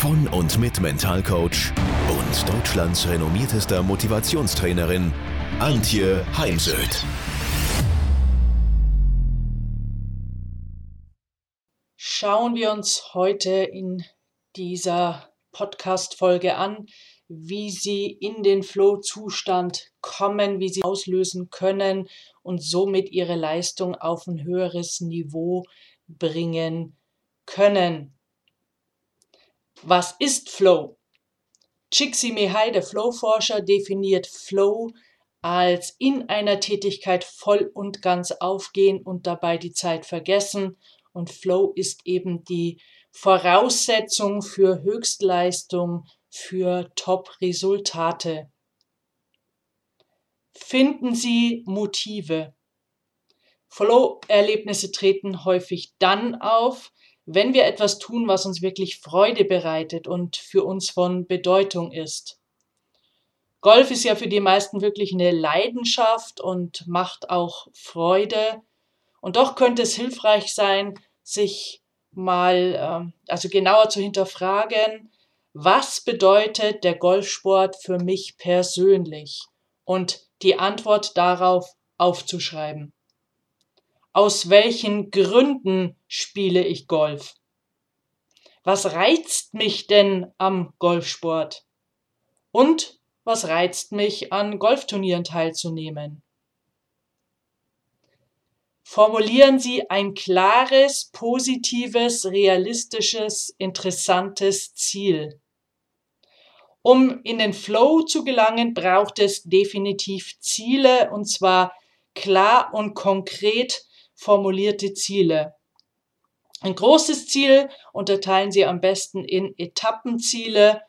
von und mit Mentalcoach und Deutschlands renommiertester Motivationstrainerin Antje Heimsöth. Schauen wir uns heute in dieser Podcast-Folge an, wie Sie in den Flow-Zustand kommen, wie Sie auslösen können und somit Ihre Leistung auf ein höheres Niveau bringen können. Was ist Flow? Csikszentmihalyi, der Flow-Forscher, definiert Flow als in einer Tätigkeit voll und ganz aufgehen und dabei die Zeit vergessen. Und Flow ist eben die Voraussetzung für Höchstleistung, für Top-Resultate. Finden Sie Motive. Flow-Erlebnisse treten häufig dann auf, wenn wir etwas tun, was uns wirklich Freude bereitet und für uns von Bedeutung ist. Golf ist ja für die meisten wirklich eine Leidenschaft und macht auch Freude. Und doch könnte es hilfreich sein, sich mal, ähm, also genauer zu hinterfragen, was bedeutet der Golfsport für mich persönlich? Und die Antwort darauf aufzuschreiben. Aus welchen Gründen spiele ich Golf? Was reizt mich denn am Golfsport? Und was reizt mich an Golfturnieren teilzunehmen? Formulieren Sie ein klares, positives, realistisches, interessantes Ziel. Um in den Flow zu gelangen, braucht es definitiv Ziele und zwar klar und konkret formulierte Ziele. Ein großes Ziel unterteilen Sie am besten in Etappenziele.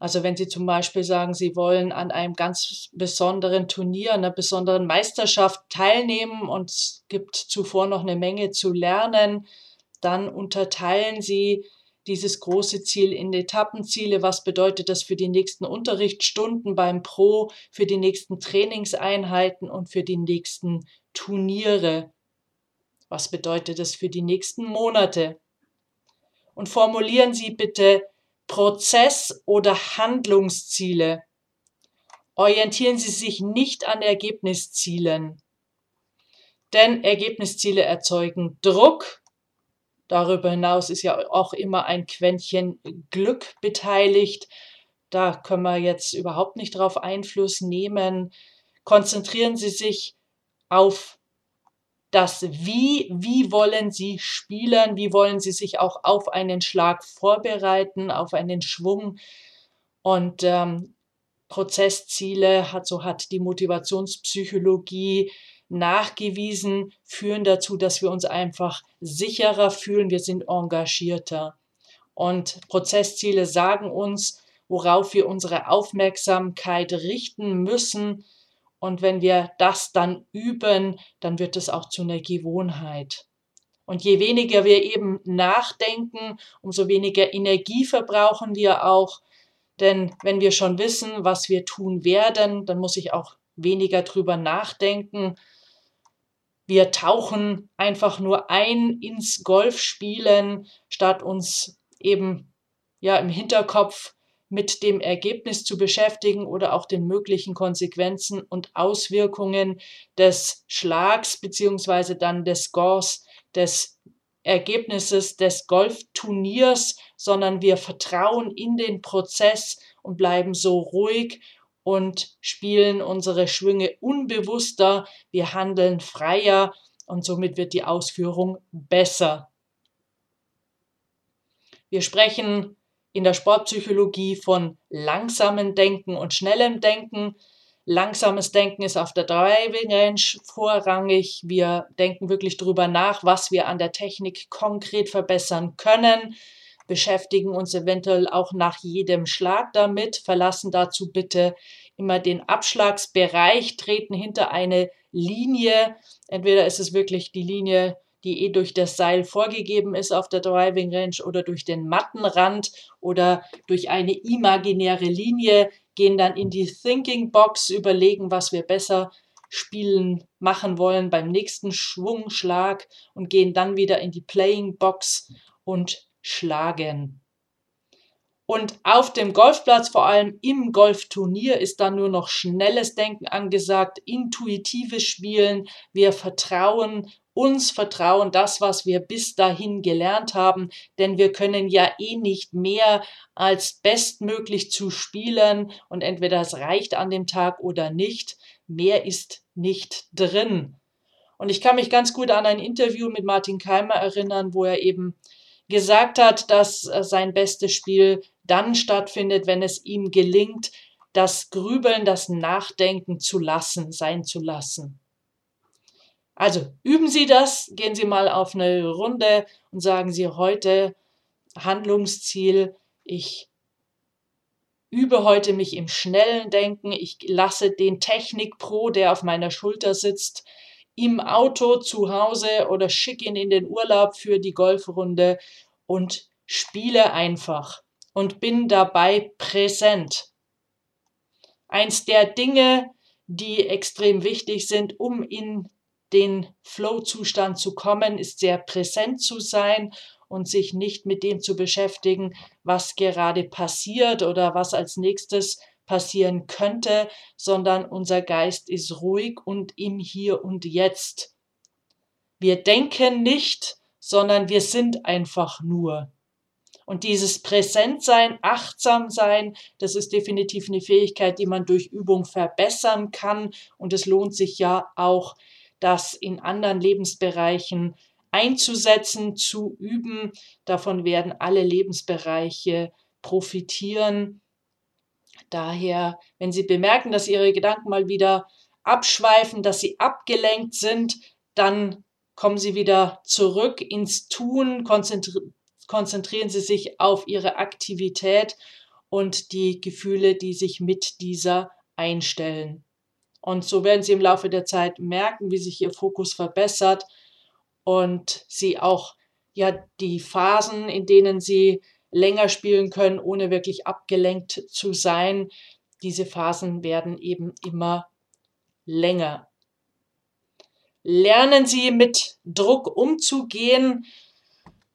Also wenn Sie zum Beispiel sagen, Sie wollen an einem ganz besonderen Turnier, einer besonderen Meisterschaft teilnehmen und es gibt zuvor noch eine Menge zu lernen, dann unterteilen Sie dieses große Ziel in Etappenziele. Was bedeutet das für die nächsten Unterrichtsstunden beim Pro, für die nächsten Trainingseinheiten und für die nächsten Turniere? Was bedeutet das für die nächsten Monate? Und formulieren Sie bitte Prozess- oder Handlungsziele. Orientieren Sie sich nicht an Ergebniszielen. Denn Ergebnisziele erzeugen Druck. Darüber hinaus ist ja auch immer ein Quäntchen Glück beteiligt. Da können wir jetzt überhaupt nicht drauf Einfluss nehmen. Konzentrieren Sie sich auf das Wie, wie wollen Sie spielen, wie wollen Sie sich auch auf einen Schlag vorbereiten, auf einen Schwung und ähm, Prozessziele hat, so hat die Motivationspsychologie nachgewiesen, führen dazu, dass wir uns einfach sicherer fühlen, wir sind engagierter. Und Prozessziele sagen uns, worauf wir unsere Aufmerksamkeit richten müssen, und wenn wir das dann üben, dann wird es auch zu einer Gewohnheit. Und je weniger wir eben nachdenken, umso weniger Energie verbrauchen wir auch. Denn wenn wir schon wissen, was wir tun werden, dann muss ich auch weniger drüber nachdenken. Wir tauchen einfach nur ein ins Golfspielen, statt uns eben ja im Hinterkopf mit dem Ergebnis zu beschäftigen oder auch den möglichen Konsequenzen und Auswirkungen des Schlags beziehungsweise dann des Scores, des Ergebnisses des Golfturniers, sondern wir vertrauen in den Prozess und bleiben so ruhig und spielen unsere Schwünge unbewusster, wir handeln freier und somit wird die Ausführung besser. Wir sprechen in der Sportpsychologie von langsamem Denken und schnellem Denken. Langsames Denken ist auf der Driving Range vorrangig. Wir denken wirklich darüber nach, was wir an der Technik konkret verbessern können, beschäftigen uns eventuell auch nach jedem Schlag damit, verlassen dazu bitte immer den Abschlagsbereich, treten hinter eine Linie. Entweder ist es wirklich die Linie, die eh durch das Seil vorgegeben ist auf der Driving Range oder durch den Mattenrand oder durch eine imaginäre Linie, gehen dann in die Thinking Box, überlegen, was wir besser spielen machen wollen beim nächsten Schwungschlag und gehen dann wieder in die Playing Box und schlagen. Und auf dem Golfplatz, vor allem im Golfturnier, ist dann nur noch schnelles Denken angesagt, intuitives Spielen. Wir vertrauen uns, vertrauen das, was wir bis dahin gelernt haben, denn wir können ja eh nicht mehr als bestmöglich zu spielen und entweder es reicht an dem Tag oder nicht. Mehr ist nicht drin. Und ich kann mich ganz gut an ein Interview mit Martin Keimer erinnern, wo er eben gesagt hat, dass äh, sein bestes Spiel dann stattfindet, wenn es ihm gelingt, das Grübeln, das Nachdenken zu lassen, sein zu lassen. Also üben Sie das, gehen Sie mal auf eine Runde und sagen Sie heute Handlungsziel, ich übe heute mich im schnellen Denken, ich lasse den Technik-Pro, der auf meiner Schulter sitzt, im Auto zu Hause oder schicke ihn in den Urlaub für die Golfrunde und spiele einfach und bin dabei präsent. Eins der Dinge, die extrem wichtig sind, um in den Flow-Zustand zu kommen, ist sehr präsent zu sein und sich nicht mit dem zu beschäftigen, was gerade passiert oder was als nächstes passieren könnte, sondern unser Geist ist ruhig und im Hier und Jetzt. Wir denken nicht, sondern wir sind einfach nur. Und dieses Präsentsein, Achtsamsein, das ist definitiv eine Fähigkeit, die man durch Übung verbessern kann. Und es lohnt sich ja auch, das in anderen Lebensbereichen einzusetzen, zu üben. Davon werden alle Lebensbereiche profitieren. Daher, wenn Sie bemerken, dass Ihre Gedanken mal wieder abschweifen, dass Sie abgelenkt sind, dann kommen Sie wieder zurück ins Tun, konzentrieren konzentrieren Sie sich auf Ihre Aktivität und die Gefühle, die sich mit dieser einstellen. Und so werden Sie im Laufe der Zeit merken, wie sich Ihr Fokus verbessert und Sie auch ja die Phasen, in denen Sie länger spielen können, ohne wirklich abgelenkt zu sein, diese Phasen werden eben immer länger. Lernen Sie mit Druck umzugehen,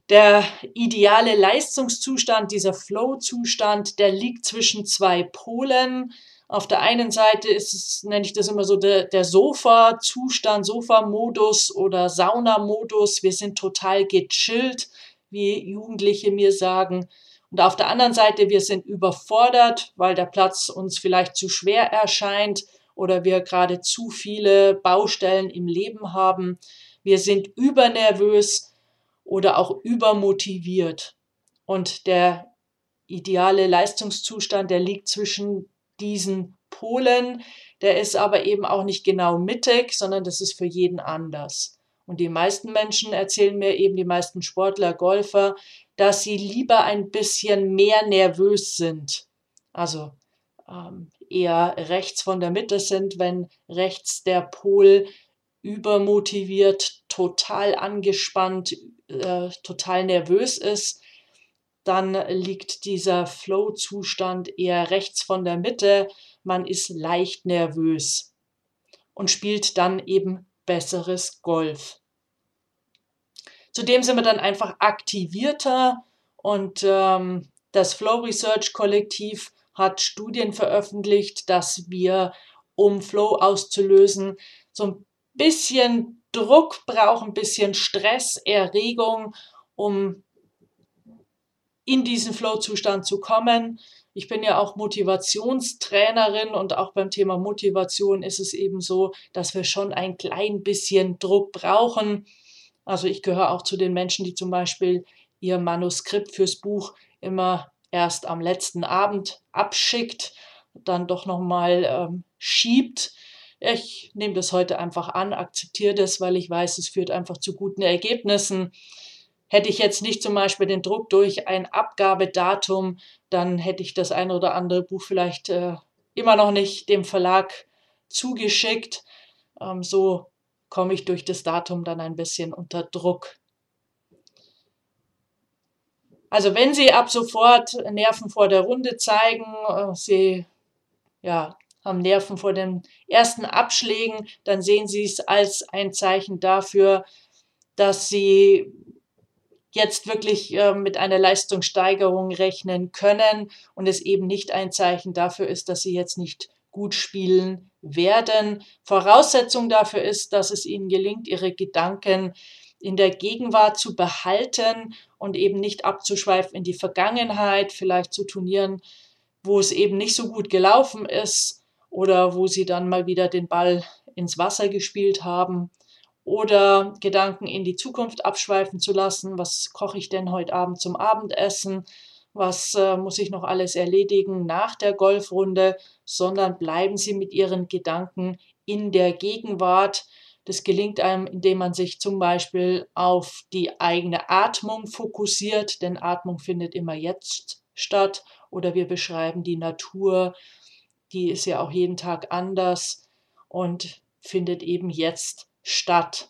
der ideale Leistungszustand, dieser Flow-Zustand, der liegt zwischen zwei Polen. Auf der einen Seite ist es, nenne ich das immer so, der, der Sofa-Zustand, Sofa-Modus oder Sauna-Modus. Wir sind total gechillt, wie Jugendliche mir sagen. Und auf der anderen Seite, wir sind überfordert, weil der Platz uns vielleicht zu schwer erscheint oder wir gerade zu viele Baustellen im Leben haben. Wir sind übernervös oder auch übermotiviert. Und der ideale Leistungszustand, der liegt zwischen diesen Polen, der ist aber eben auch nicht genau mittig, sondern das ist für jeden anders. Und die meisten Menschen erzählen mir eben, die meisten Sportler, Golfer, dass sie lieber ein bisschen mehr nervös sind. Also ähm, eher rechts von der Mitte sind, wenn rechts der Pol übermotiviert, total angespannt, äh, total nervös ist, dann liegt dieser Flow-Zustand eher rechts von der Mitte. Man ist leicht nervös und spielt dann eben besseres Golf. Zudem sind wir dann einfach aktivierter und ähm, das Flow Research Kollektiv hat Studien veröffentlicht, dass wir, um Flow auszulösen, so ein bisschen Druck brauchen, ein bisschen Stress, Erregung, um in diesen Flow-Zustand zu kommen. Ich bin ja auch Motivationstrainerin und auch beim Thema Motivation ist es eben so, dass wir schon ein klein bisschen Druck brauchen. Also ich gehöre auch zu den Menschen, die zum Beispiel ihr Manuskript fürs Buch immer erst am letzten Abend abschickt, dann doch nochmal ähm, schiebt ich nehme das heute einfach an, akzeptiere das, weil ich weiß, es führt einfach zu guten Ergebnissen. Hätte ich jetzt nicht zum Beispiel den Druck durch ein Abgabedatum, dann hätte ich das ein oder andere Buch vielleicht äh, immer noch nicht dem Verlag zugeschickt. Ähm, so komme ich durch das Datum dann ein bisschen unter Druck. Also wenn Sie ab sofort Nerven vor der Runde zeigen, äh, Sie ja, haben Nerven vor den ersten Abschlägen, dann sehen Sie es als ein Zeichen dafür, dass Sie jetzt wirklich äh, mit einer Leistungssteigerung rechnen können und es eben nicht ein Zeichen dafür ist, dass Sie jetzt nicht gut spielen werden. Voraussetzung dafür ist, dass es Ihnen gelingt, Ihre Gedanken in der Gegenwart zu behalten und eben nicht abzuschweifen in die Vergangenheit, vielleicht zu Turnieren, wo es eben nicht so gut gelaufen ist oder wo sie dann mal wieder den Ball ins Wasser gespielt haben oder Gedanken in die Zukunft abschweifen zu lassen. Was koche ich denn heute Abend zum Abendessen? Was äh, muss ich noch alles erledigen nach der Golfrunde? Sondern bleiben Sie mit Ihren Gedanken in der Gegenwart. Das gelingt einem, indem man sich zum Beispiel auf die eigene Atmung fokussiert, denn Atmung findet immer jetzt statt. Oder wir beschreiben die Natur, die ist ja auch jeden Tag anders und findet eben jetzt statt.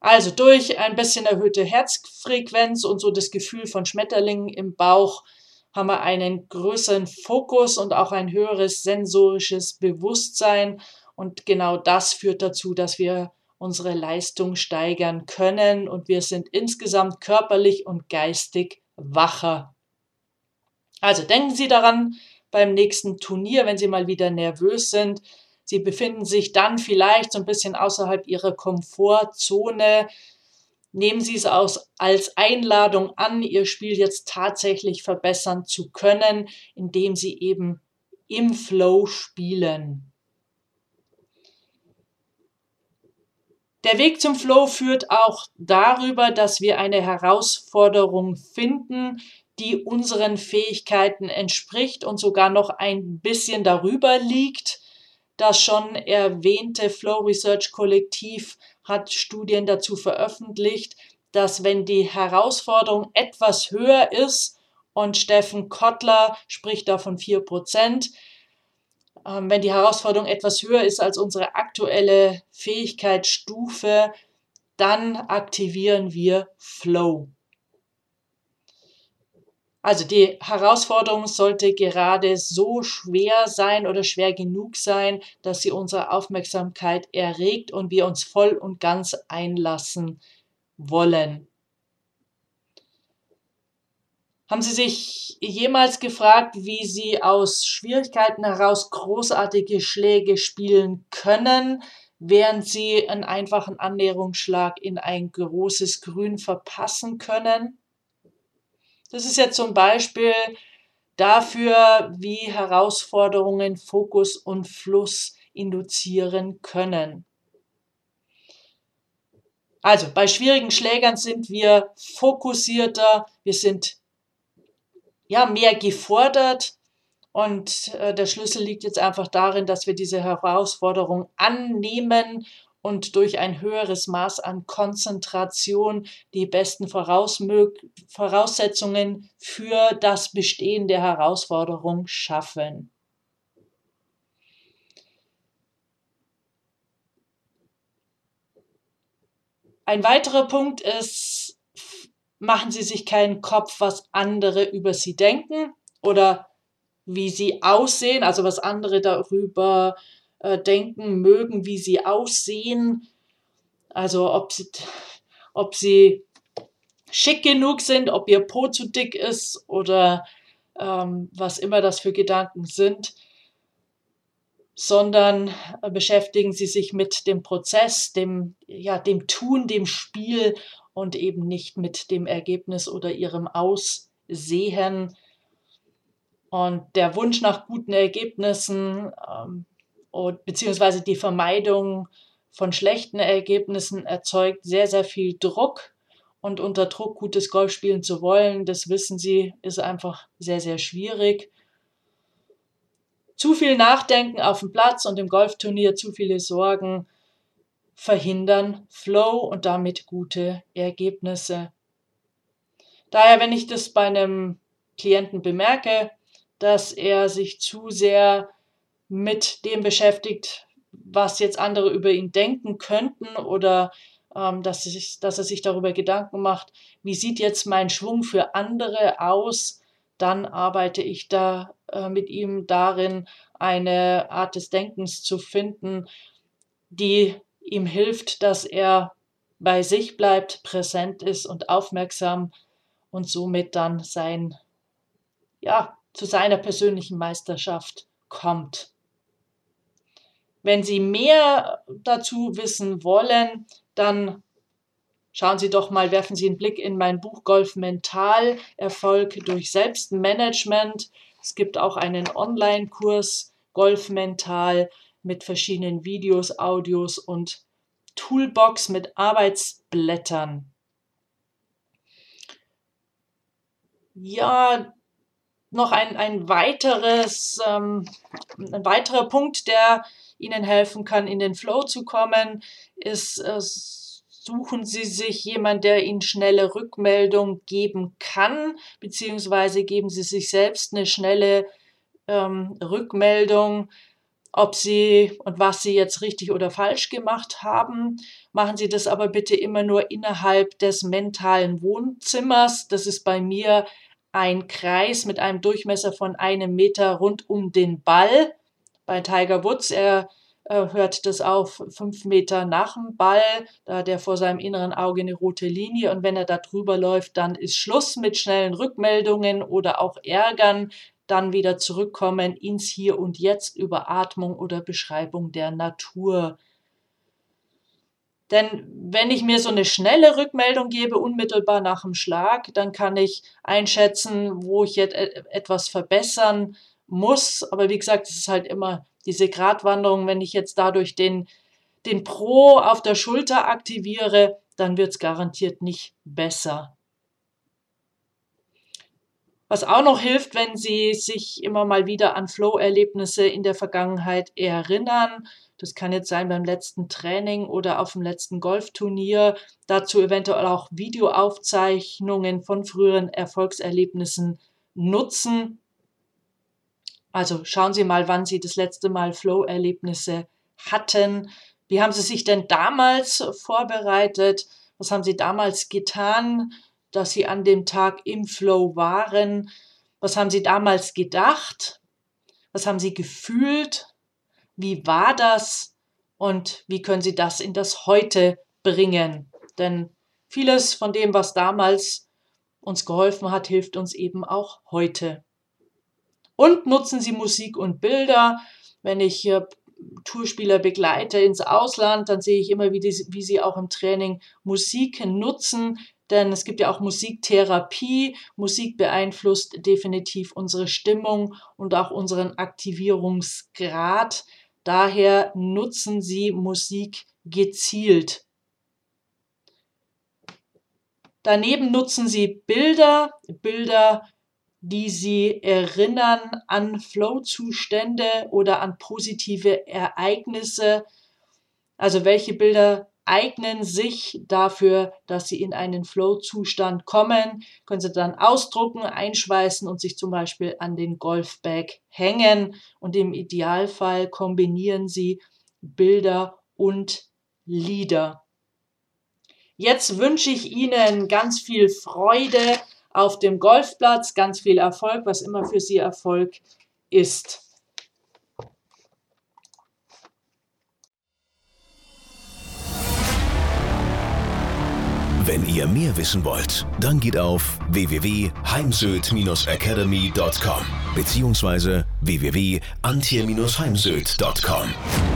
Also durch ein bisschen erhöhte Herzfrequenz und so das Gefühl von Schmetterlingen im Bauch haben wir einen größeren Fokus und auch ein höheres sensorisches Bewusstsein und genau das führt dazu, dass wir unsere Leistung steigern können und wir sind insgesamt körperlich und geistig wacher. Also denken Sie daran beim nächsten Turnier, wenn Sie mal wieder nervös sind. Sie befinden sich dann vielleicht so ein bisschen außerhalb Ihrer Komfortzone. Nehmen Sie es aus, als Einladung an, Ihr Spiel jetzt tatsächlich verbessern zu können, indem Sie eben im Flow spielen. Der Weg zum Flow führt auch darüber, dass wir eine Herausforderung finden, die unseren Fähigkeiten entspricht und sogar noch ein bisschen darüber liegt. Das schon erwähnte Flow Research Kollektiv hat Studien dazu veröffentlicht, dass wenn die Herausforderung etwas höher ist, und Steffen Kottler spricht da von 4 Prozent, ähm, wenn die Herausforderung etwas höher ist als unsere aktuelle Fähigkeitsstufe, dann aktivieren wir Flow. Also die Herausforderung sollte gerade so schwer sein oder schwer genug sein, dass sie unsere Aufmerksamkeit erregt und wir uns voll und ganz einlassen wollen. Haben Sie sich jemals gefragt, wie Sie aus Schwierigkeiten heraus großartige Schläge spielen können, während Sie einen einfachen Annäherungsschlag in ein großes Grün verpassen können? Das ist jetzt zum Beispiel dafür, wie Herausforderungen Fokus und Fluss induzieren können. Also bei schwierigen Schlägern sind wir fokussierter, wir sind ja, mehr gefordert. Und äh, der Schlüssel liegt jetzt einfach darin, dass wir diese Herausforderung annehmen und durch ein höheres Maß an Konzentration die besten Voraussetzungen für das Bestehen der Herausforderung schaffen. Ein weiterer Punkt ist, machen Sie sich keinen Kopf, was andere über Sie denken oder wie sie aussehen, also was andere darüber äh, denken mögen, wie sie aussehen. Also ob sie, ob sie schick genug sind, ob ihr Po zu dick ist oder ähm, was immer das für Gedanken sind, sondern äh, beschäftigen sie sich mit dem Prozess, dem, ja, dem Tun, dem Spiel und eben nicht mit dem Ergebnis oder ihrem Aussehen. Und der Wunsch nach guten Ergebnissen ähm, und, beziehungsweise die Vermeidung von schlechten Ergebnissen erzeugt sehr, sehr viel Druck. Und unter Druck gutes Golf spielen zu wollen, das wissen Sie, ist einfach sehr, sehr schwierig. Zu viel Nachdenken auf dem Platz und im Golfturnier, zu viele Sorgen, verhindern Flow und damit gute Ergebnisse. Daher, wenn ich das bei einem Klienten bemerke, dass er sich zu sehr mit dem beschäftigt, was jetzt andere über ihn denken könnten oder ähm, dass, ich, dass er sich darüber Gedanken macht, wie sieht jetzt mein Schwung für andere aus, dann arbeite ich da äh, mit ihm darin, eine Art des Denkens zu finden, die ihm hilft, dass er bei sich bleibt, präsent ist und aufmerksam und somit dann sein, ja, zu seiner persönlichen Meisterschaft kommt. Wenn Sie mehr dazu wissen wollen, dann schauen Sie doch mal, werfen Sie einen Blick in mein Buch Golf Mental, Erfolg durch Selbstmanagement. Es gibt auch einen Online-Kurs Golf Mental mit verschiedenen Videos, Audios und Toolbox mit Arbeitsblättern. Ja, noch ein, ein weiteres, ähm, ein weiterer Punkt, der Ihnen helfen kann, in den Flow zu kommen, ist, äh, suchen Sie sich jemanden, der Ihnen schnelle Rückmeldung geben kann, beziehungsweise geben Sie sich selbst eine schnelle ähm, Rückmeldung, ob Sie und was Sie jetzt richtig oder falsch gemacht haben. Machen Sie das aber bitte immer nur innerhalb des mentalen Wohnzimmers. Das ist bei mir ein Kreis mit einem Durchmesser von einem Meter rund um den Ball. Bei Tiger Woods, er äh, hört das auf fünf Meter nach dem Ball, da hat er vor seinem inneren Auge eine rote Linie. Und wenn er da drüber läuft, dann ist Schluss mit schnellen Rückmeldungen oder auch Ärgern, dann wieder zurückkommen ins Hier und Jetzt über Atmung oder Beschreibung der Natur. Denn wenn ich mir so eine schnelle Rückmeldung gebe, unmittelbar nach dem Schlag, dann kann ich einschätzen, wo ich jetzt etwas verbessern muss. Aber wie gesagt, es ist halt immer diese Gratwanderung. Wenn ich jetzt dadurch den, den Pro auf der Schulter aktiviere, dann wird es garantiert nicht besser. Was auch noch hilft, wenn Sie sich immer mal wieder an Flow-Erlebnisse in der Vergangenheit erinnern. Das kann jetzt sein beim letzten Training oder auf dem letzten Golfturnier. Dazu eventuell auch Videoaufzeichnungen von früheren Erfolgserlebnissen nutzen. Also schauen Sie mal, wann Sie das letzte Mal Flow-Erlebnisse hatten. Wie haben Sie sich denn damals vorbereitet? Was haben Sie damals getan? dass Sie an dem Tag im Flow waren. Was haben Sie damals gedacht? Was haben Sie gefühlt? Wie war das? Und wie können Sie das in das Heute bringen? Denn vieles von dem, was damals uns geholfen hat, hilft uns eben auch heute. Und nutzen Sie Musik und Bilder. Wenn ich hier Tourspieler begleite ins Ausland, dann sehe ich immer, wie, die, wie sie auch im Training Musik nutzen, denn es gibt ja auch Musiktherapie. Musik beeinflusst definitiv unsere Stimmung und auch unseren Aktivierungsgrad. Daher nutzen Sie Musik gezielt. Daneben nutzen Sie Bilder, Bilder, die Sie erinnern an Flow-Zustände oder an positive Ereignisse. Also welche Bilder eignen sich dafür, dass sie in einen Flow-Zustand kommen. Können Sie dann ausdrucken, einschweißen und sich zum Beispiel an den Golfbag hängen. Und im Idealfall kombinieren Sie Bilder und Lieder. Jetzt wünsche ich Ihnen ganz viel Freude auf dem Golfplatz, ganz viel Erfolg, was immer für Sie Erfolg ist. Wenn ihr mehr wissen wollt, dann geht auf www.heimsöd-academy.com bzw. www.antje-heimsöd.com.